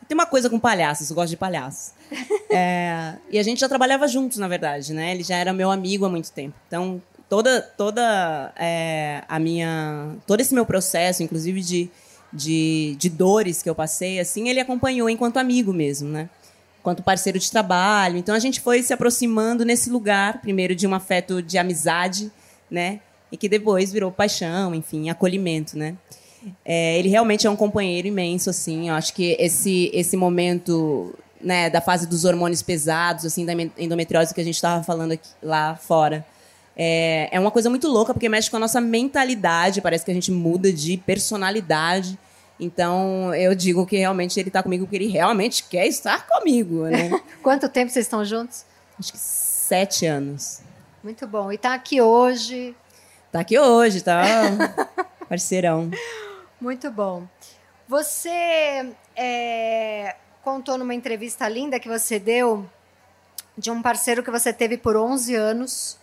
Tem uma coisa com palhaços, eu gosto de palhaços. É, e a gente já trabalhava juntos, na verdade, né? Ele já era meu amigo há muito tempo. Então, toda, toda é, a minha... Todo esse meu processo, inclusive de, de, de dores que eu passei, assim, ele acompanhou enquanto amigo mesmo, né? Enquanto parceiro de trabalho. Então, a gente foi se aproximando nesse lugar, primeiro de um afeto de amizade, né? E que depois virou paixão, enfim, acolhimento, né? É, ele realmente é um companheiro imenso, assim. Eu acho que esse, esse momento né, da fase dos hormônios pesados, assim, da endometriose que a gente estava falando aqui, lá fora, é, é uma coisa muito louca, porque mexe com a nossa mentalidade, parece que a gente muda de personalidade. Então, eu digo que realmente ele está comigo porque ele realmente quer estar comigo, né? Quanto tempo vocês estão juntos? Acho que sete anos. Muito bom. E está aqui hoje. Está aqui hoje, tá? Parceirão. Muito bom. Você é, contou numa entrevista linda que você deu de um parceiro que você teve por 11 anos,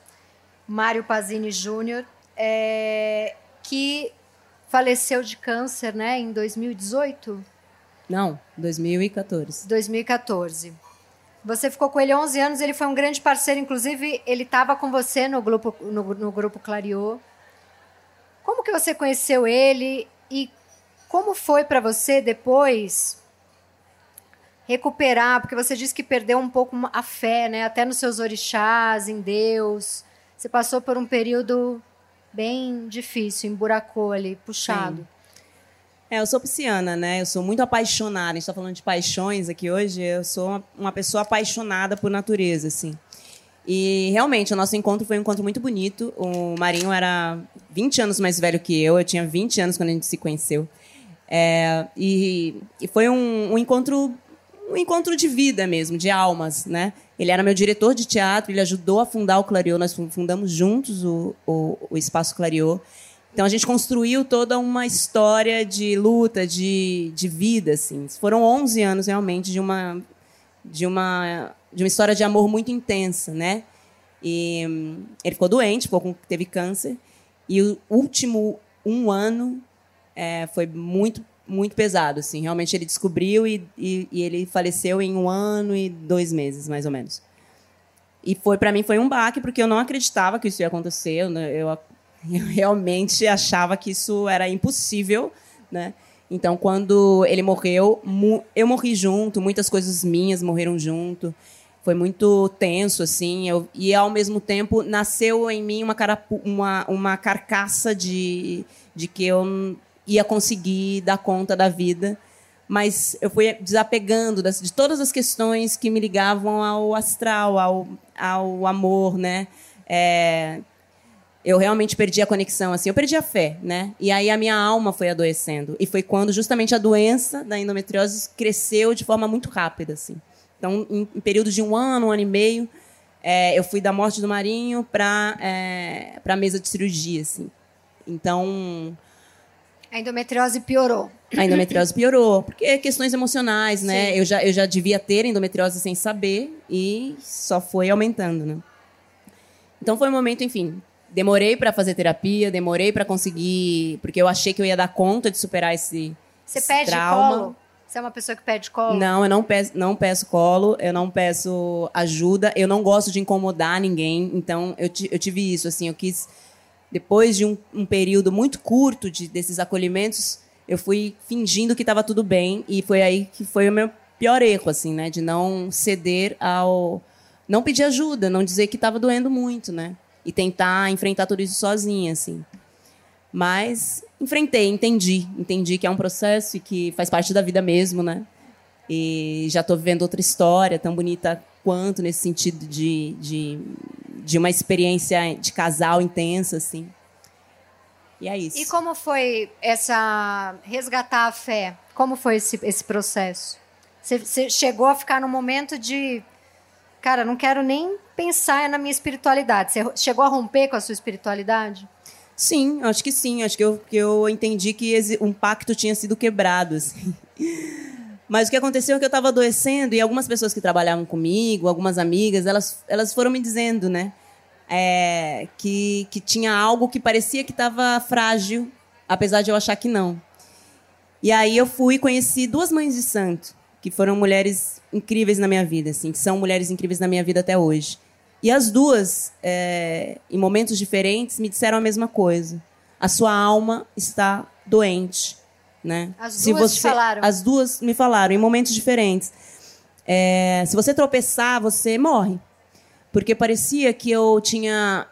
Mário Pazini Júnior, é, que faleceu de câncer, né, em 2018? Não, 2014. 2014. Você ficou com ele 11 anos, ele foi um grande parceiro, inclusive ele estava com você no grupo no, no grupo Clariô. Como que você conheceu ele e como foi para você depois recuperar? Porque você disse que perdeu um pouco a fé, né? Até nos seus orixás, em Deus. Você passou por um período bem difícil, emburacou ali, puxado. Sim. É, eu sou pisciana, né? Eu sou muito apaixonada. A gente está falando de paixões aqui hoje. Eu sou uma, uma, pessoa apaixonada por natureza, assim. E realmente, o nosso encontro foi um encontro muito bonito. O Marinho era 20 anos mais velho que eu. Eu tinha 20 anos quando a gente se conheceu. É, e, e, foi um, um, encontro um encontro de vida mesmo, de almas, né? Ele era meu diretor de teatro, ele ajudou a fundar o Clariô, nós fundamos juntos o, o, o Espaço Clariô. Então a gente construiu toda uma história de luta, de, de vida, assim. Foram 11 anos realmente de uma de uma de uma história de amor muito intensa, né? E ele ficou doente, ficou com, teve câncer e o último um ano é, foi muito muito pesado, assim. Realmente ele descobriu e, e, e, ele faleceu em um ano e dois meses, mais ou menos. E foi para mim foi um baque porque eu não acreditava que isso ia acontecer. Eu, eu eu realmente achava que isso era impossível, né? Então, quando ele morreu, eu morri junto, muitas coisas minhas morreram junto. Foi muito tenso, assim. Eu, e, ao mesmo tempo, nasceu em mim uma, carapu, uma, uma carcaça de, de que eu ia conseguir dar conta da vida. Mas eu fui desapegando das, de todas as questões que me ligavam ao astral, ao, ao amor, né? É, eu realmente perdi a conexão, assim, eu perdi a fé, né? E aí a minha alma foi adoecendo. E foi quando justamente a doença da endometriose cresceu de forma muito rápida, assim. Então, em, em períodos de um ano, um ano e meio, é, eu fui da morte do Marinho para é, a mesa de cirurgia, assim. Então... A endometriose piorou. A endometriose piorou, porque questões emocionais, né? Eu já, eu já devia ter endometriose sem saber e só foi aumentando, né? Então foi um momento, enfim, demorei para fazer terapia, demorei para conseguir, porque eu achei que eu ia dar conta de superar esse Você esse pede trauma. colo? Você é uma pessoa que pede colo? Não, eu não peço, não peço colo, eu não peço ajuda, eu não gosto de incomodar ninguém, então eu, eu tive isso, assim, eu quis, depois de um, um período muito curto de, desses acolhimentos, eu fui fingindo que estava tudo bem, e foi aí que foi o meu pior erro, assim, né, de não ceder ao... não pedir ajuda, não dizer que estava doendo muito, né e tentar enfrentar tudo isso sozinha, assim. Mas enfrentei, entendi, entendi que é um processo e que faz parte da vida mesmo, né? E já estou vivendo outra história tão bonita quanto nesse sentido de, de, de uma experiência de casal intensa, assim. E é isso. E como foi essa resgatar a fé? Como foi esse, esse processo? Você, você chegou a ficar no momento de cara, não quero nem pensar na minha espiritualidade. Você chegou a romper com a sua espiritualidade? Sim, acho que sim. Acho que eu, que eu entendi que um pacto tinha sido quebrado. Assim. Mas o que aconteceu é que eu estava adoecendo e algumas pessoas que trabalhavam comigo, algumas amigas, elas, elas foram me dizendo, né? É, que, que tinha algo que parecia que estava frágil, apesar de eu achar que não. E aí eu fui e conheci duas mães de santo que foram mulheres incríveis na minha vida, assim, que são mulheres incríveis na minha vida até hoje. E as duas, é, em momentos diferentes, me disseram a mesma coisa. A sua alma está doente, né? As se duas você, falaram. As duas me falaram em momentos diferentes. É, se você tropeçar, você morre, porque parecia que eu tinha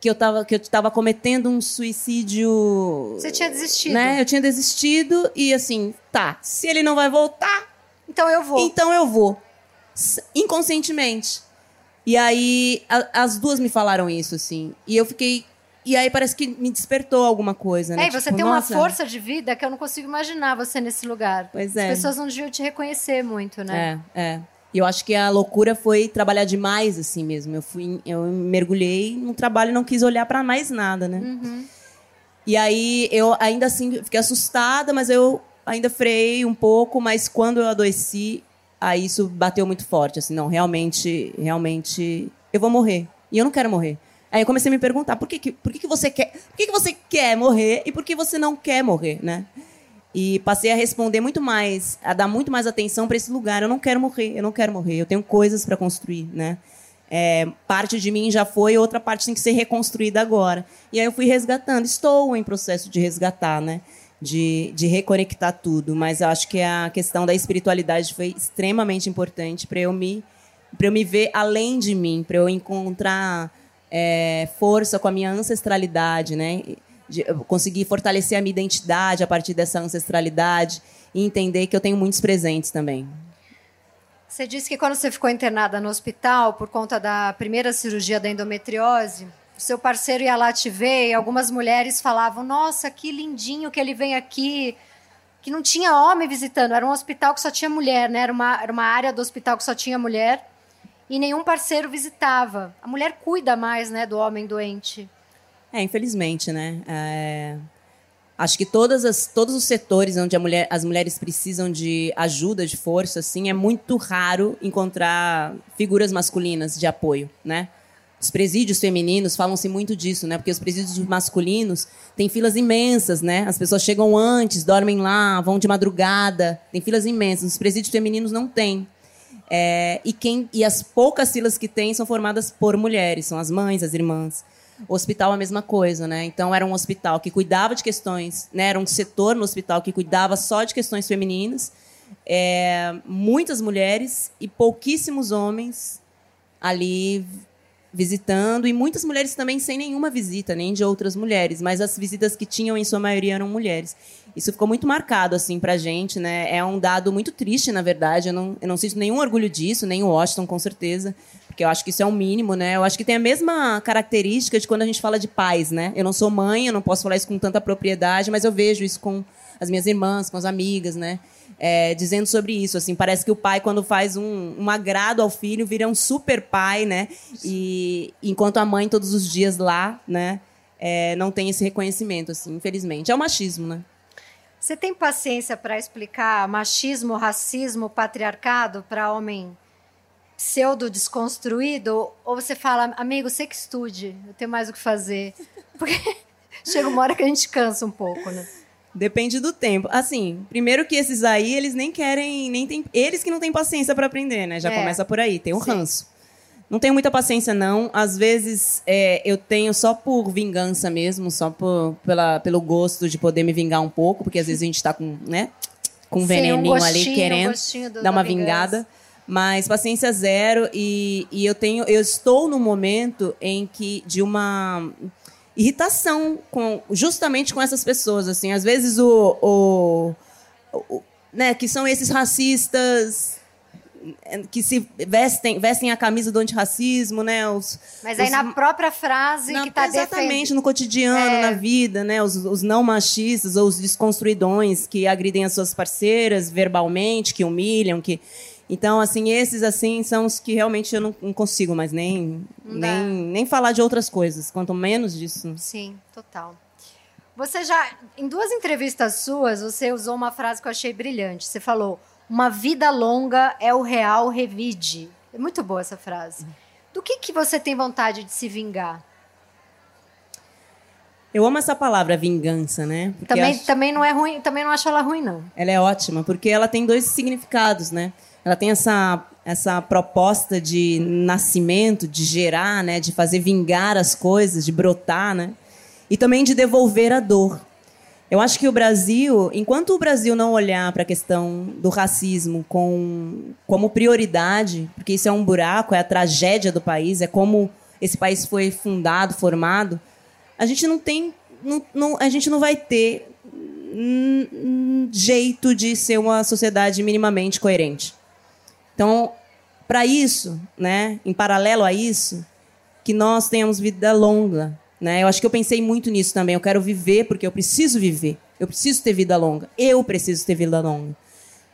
que eu estava que eu estava cometendo um suicídio. Você tinha desistido. Né? Eu tinha desistido e assim, tá. Se ele não vai voltar, então eu vou. Então eu vou. Inconscientemente. E aí, a, as duas me falaram isso, assim. E eu fiquei. E aí parece que me despertou alguma coisa, né? É, você tipo, tem nossa... uma força de vida que eu não consigo imaginar você nesse lugar. Pois é. As pessoas não deviam te reconhecer muito, né? É, é. E eu acho que a loucura foi trabalhar demais, assim mesmo. Eu fui, eu mergulhei no trabalho e não quis olhar para mais nada, né? Uhum. E aí eu ainda assim fiquei assustada, mas eu ainda freiei um pouco, mas quando eu adoeci, aí isso bateu muito forte, assim, não, realmente, realmente, eu vou morrer. E eu não quero morrer. Aí eu comecei a me perguntar, por que, que, por que, que você quer, por que, que você quer morrer e por que você não quer morrer, né? E passei a responder muito mais, a dar muito mais atenção para esse lugar. Eu não quero morrer, eu não quero morrer. Eu tenho coisas para construir, né? É, parte de mim já foi, outra parte tem que ser reconstruída agora. E aí eu fui resgatando. Estou em processo de resgatar, né? De, de reconectar tudo. Mas eu acho que a questão da espiritualidade foi extremamente importante para eu me para eu me ver além de mim, para eu encontrar é, força com a minha ancestralidade, né? de conseguir fortalecer a minha identidade a partir dessa ancestralidade e entender que eu tenho muitos presentes também. Você disse que quando você ficou internada no hospital por conta da primeira cirurgia da endometriose, o seu parceiro ia lá te ver e algumas mulheres falavam: Nossa, que lindinho que ele vem aqui. Que não tinha homem visitando, era um hospital que só tinha mulher, né? Era uma, era uma área do hospital que só tinha mulher e nenhum parceiro visitava. A mulher cuida mais, né, do homem doente. É, infelizmente, né? É... Acho que todas as, todos os setores onde mulher, as mulheres precisam de ajuda, de força, assim, é muito raro encontrar figuras masculinas de apoio, né? Os presídios femininos falam-se muito disso, né? Porque os presídios masculinos têm filas imensas, né? As pessoas chegam antes, dormem lá, vão de madrugada, tem filas imensas. Os presídios femininos não têm. É, e, quem, e as poucas filas que tem são formadas por mulheres, são as mães, as irmãs. O hospital a mesma coisa, né? Então era um hospital que cuidava de questões, né? Era um setor no hospital que cuidava só de questões femininas, é, muitas mulheres e pouquíssimos homens ali visitando e muitas mulheres também sem nenhuma visita, nem de outras mulheres, mas as visitas que tinham em sua maioria eram mulheres. Isso ficou muito marcado assim pra gente, né? É um dado muito triste, na verdade. Eu não, eu não sinto nenhum orgulho disso, nem o Washington com certeza, porque eu acho que isso é o um mínimo, né? Eu acho que tem a mesma característica de quando a gente fala de pais, né? Eu não sou mãe, eu não posso falar isso com tanta propriedade, mas eu vejo isso com as minhas irmãs, com as amigas, né? É, dizendo sobre isso. Assim, parece que o pai, quando faz um, um agrado ao filho, vira um super pai, né? E enquanto a mãe todos os dias lá, né? É, não tem esse reconhecimento, assim, infelizmente. É o machismo, né? Você tem paciência para explicar machismo, racismo, patriarcado para homem pseudo desconstruído? Ou você fala, amigo, você que estude, eu tenho mais o que fazer? Porque chega uma hora que a gente cansa um pouco, né? Depende do tempo. Assim, primeiro que esses aí, eles nem querem, nem tem, eles que não têm paciência para aprender, né? Já é. começa por aí, tem o um ranço. Não tenho muita paciência, não. Às vezes é, eu tenho só por vingança mesmo, só por, pela, pelo gosto de poder me vingar um pouco, porque às vezes a gente tá com, né? Com um veneninho um ali querendo um dar uma vingada. Mas paciência zero e, e eu tenho, eu estou no momento em que de uma irritação com justamente com essas pessoas assim às vezes o, o, o né que são esses racistas que se vestem vestem a camisa do antirracismo né os, mas aí os, na própria frase na, que está exatamente no cotidiano é. na vida né os, os não machistas ou os desconstruidões que agridem as suas parceiras verbalmente que humilham que então, assim, esses assim são os que realmente eu não, não consigo mais nem, nem, nem falar de outras coisas, quanto menos disso. Sim, total. Você já, em duas entrevistas suas, você usou uma frase que eu achei brilhante. Você falou: uma vida longa é o real revide. É muito boa essa frase. Do que, que você tem vontade de se vingar? Eu amo essa palavra vingança, né? também, acho... também não é ruim, também não acho ela ruim não. Ela é ótima porque ela tem dois significados, né? Ela tem essa, essa proposta de nascimento, de gerar, né, de fazer vingar as coisas, de brotar, né? E também de devolver a dor. Eu acho que o Brasil, enquanto o Brasil não olhar para a questão do racismo com, como prioridade, porque isso é um buraco, é a tragédia do país, é como esse país foi fundado, formado, a gente não tem, não, não, a gente não vai ter jeito de ser uma sociedade minimamente coerente. Então, para isso, né, em paralelo a isso, que nós tenhamos vida longa. Né? Eu acho que eu pensei muito nisso também. Eu quero viver porque eu preciso viver. Eu preciso ter vida longa. Eu preciso ter vida longa.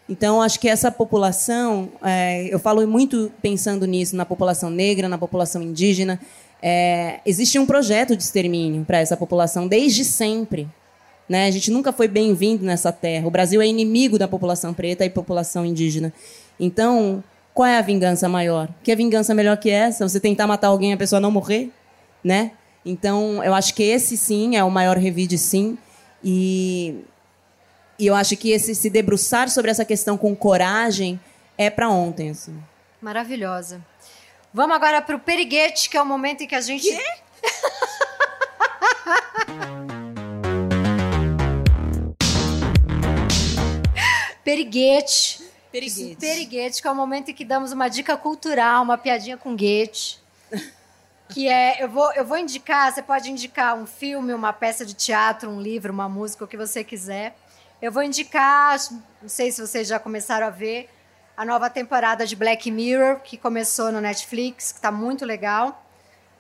Então, acho que essa população, é, eu falo muito pensando nisso, na população negra, na população indígena. É, existe um projeto de extermínio para essa população desde sempre. Né? A gente nunca foi bem-vindo nessa terra. O Brasil é inimigo da população preta e população indígena. Então, qual é a vingança maior? Que a vingança melhor que essa? Você tentar matar alguém e a pessoa não morrer, né? Então, eu acho que esse sim é o maior revide, sim. E, e eu acho que esse se debruçar sobre essa questão com coragem é para ontem. Assim. Maravilhosa. Vamos agora para o periguete, que é o momento em que a gente. Quê? periguete Periguete. Periguete, que é o momento em que damos uma dica cultural, uma piadinha com guete. que é, eu vou, eu vou indicar, você pode indicar um filme, uma peça de teatro, um livro, uma música, o que você quiser. Eu vou indicar, não sei se vocês já começaram a ver, a nova temporada de Black Mirror, que começou no Netflix, que está muito legal.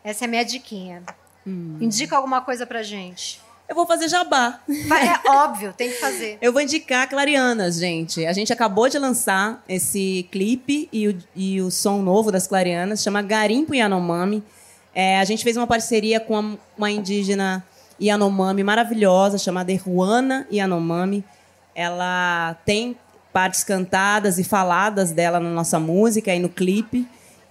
Essa é a minha diquinha. Hum. Indica alguma coisa pra gente. Eu vou fazer jabá. Vai, é óbvio, tem que fazer. Eu vou indicar Clarianas, gente. A gente acabou de lançar esse clipe e o, e o som novo das Clarianas, chama Garimpo Yanomami. É, a gente fez uma parceria com uma indígena Yanomami maravilhosa, chamada Ruana Yanomami. Ela tem partes cantadas e faladas dela na nossa música e no clipe.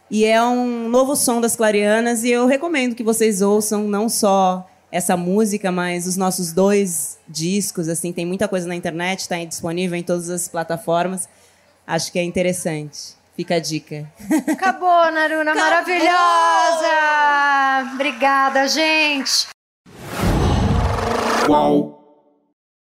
E é um novo som das Clarianas e eu recomendo que vocês ouçam não só essa música, mas os nossos dois discos, assim, tem muita coisa na internet, está disponível em todas as plataformas. Acho que é interessante. Fica a dica. Acabou, Naruna, Acabou. maravilhosa! Obrigada, gente. Qual?